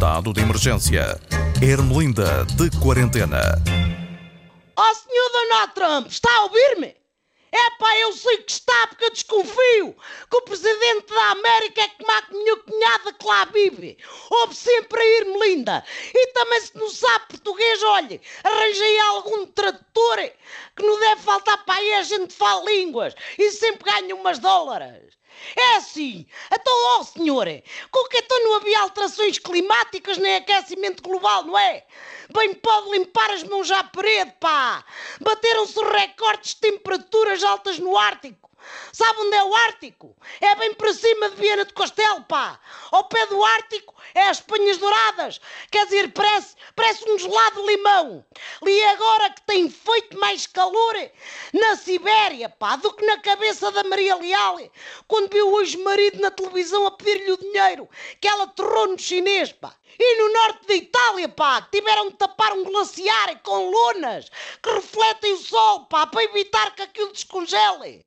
Estado de emergência. Ermelinda de quarentena. Ó oh, senhor Donald Trump, está a ouvir-me? É pá, eu sei que está porque eu desconfio que o presidente da América é como a minha cunhada que lá vive. Ouve sempre a Irmelinda. E também se não sabe português, olhe, arranjei algum tradutor que não deve faltar para aí a gente fala línguas e sempre ganha umas dólares. É assim. Então, ó oh, senhor, com que então não havia alterações climáticas nem aquecimento global, não é? Bem pode limpar as mãos à parede, pá! Bateram-se recordes de temperaturas altas no Ártico. Sabe onde é o Ártico? É bem para cima de Viana do Castelo, pá! Ao pé do Ártico é as Penhas Douradas. Quer dizer, parece, parece um gelado de limão. E agora que tem feito mais calor na Sibéria, pá, do que na cabeça da Maria Leal, quando viu hoje o marido na televisão a pedir-lhe o dinheiro que ela torrou no chinês, pá. E no norte da Itália, pá, tiveram de tapar um glaciar com lonas que refletem o sol, pá, para evitar que aquilo descongele.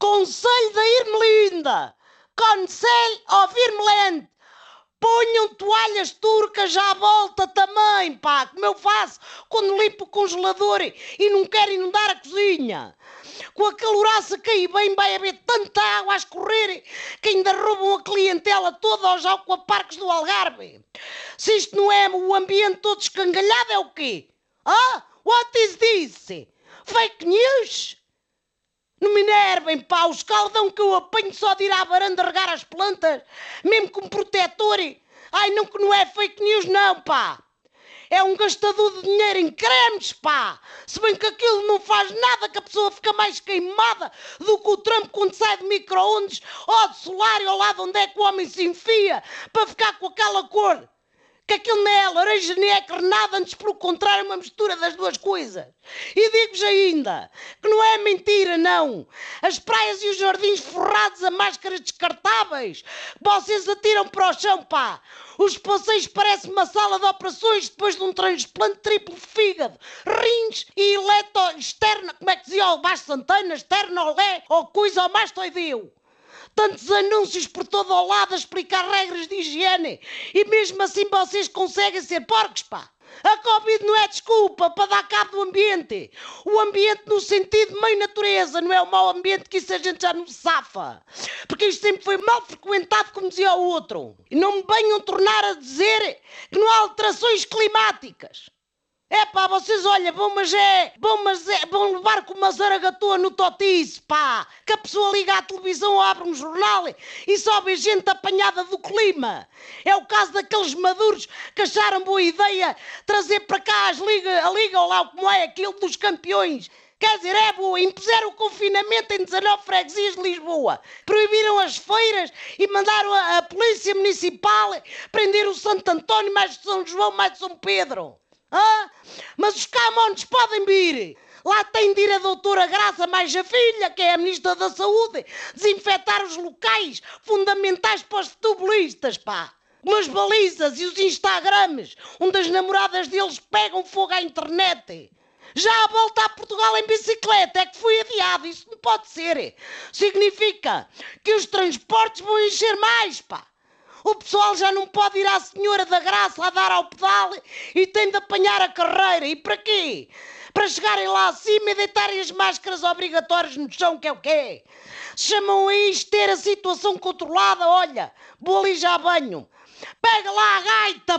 Conselho da Irmelinda! Conselho of Irmeland! Ponham toalhas turcas à volta também, pá, como eu faço quando limpo o congelador e não quero inundar a cozinha. Com a caloraça aí bem vai haver tanta água a escorrer que ainda roubam a clientela toda aos aquaparques do Algarve. Se isto não é o ambiente todo escangalhado, é o quê? Ah, what is this? Fake news? Não me enervem, pá, o escaldão que eu apanho só de ir à varanda regar as plantas, mesmo com protetor. Ai, não que não é fake news, não, pá. É um gastador de dinheiro em cremes, pá. Se bem que aquilo não faz nada, que a pessoa fica mais queimada do que o Trump quando sai de micro-ondas ou de solar ao lado onde é que o homem se enfia para ficar com aquela cor que aquilo não é laranja nem é carnada, antes pelo contrário, é uma mistura das duas coisas. E digo-vos ainda que não é mentira, não. As praias e os jardins forrados a máscaras descartáveis, vocês atiram para o chão, pá. Os passeios parecem uma sala de operações depois de um transplante triplo de fígado, rins e leto externa, como é que dizia o Baixo Santana, externo olé ou coisa ao mastoideu tantos anúncios por todo o lado a explicar regras de higiene e mesmo assim vocês conseguem ser porcos, pá. A Covid não é desculpa para dar cabo do ambiente. O ambiente no sentido de meio natureza, não é o mau ambiente que isso a gente já não safa. Porque isto sempre foi mal frequentado, como dizia o outro. E não me venham tornar a dizer que não há alterações climáticas. É pá, vocês olha, vão, mas é, vão, mas é, vão levar com uma zaragatua no totice, pá, que a pessoa liga à televisão abre um jornal e só vê gente apanhada do clima. É o caso daqueles maduros que acharam boa ideia trazer para cá as liga, a liga ou lá como é aquilo dos campeões. Quer dizer, é boa, impuseram o confinamento em 19 freguesias de Lisboa, proibiram as feiras e mandaram a, a polícia municipal prender o Santo António mais de São João mais de São Pedro. Ah, mas os camões podem vir. Lá tem de ir a doutora Graça mais a filha, que é a ministra da Saúde, desinfetar os locais fundamentais para os futebolistas, pá. Como as balizas e os Instagrams, onde as namoradas deles pegam fogo à internet. Já a volta a Portugal em bicicleta é que foi adiado, isso não pode ser. Significa que os transportes vão encher mais, pá. O pessoal já não pode ir à Senhora da Graça a dar ao pedal e tem de apanhar a carreira. E para quê? Para chegarem lá acima e deitarem as máscaras obrigatórias no chão, que é o quê? Chamam a isto ter a situação controlada. Olha, vou ali já banho. Pega lá a gaita,